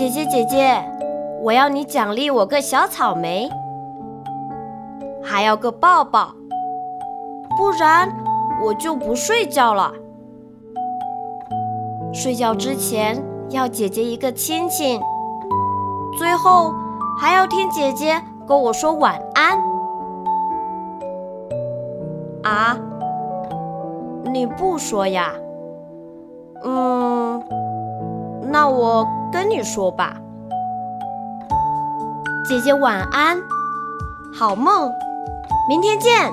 姐姐姐姐，我要你奖励我个小草莓，还要个抱抱，不然我就不睡觉了。睡觉之前要姐姐一个亲亲，最后还要听姐姐跟我说晚安。啊？你不说呀？嗯，那我跟你说吧。姐姐晚安，好梦，明天见。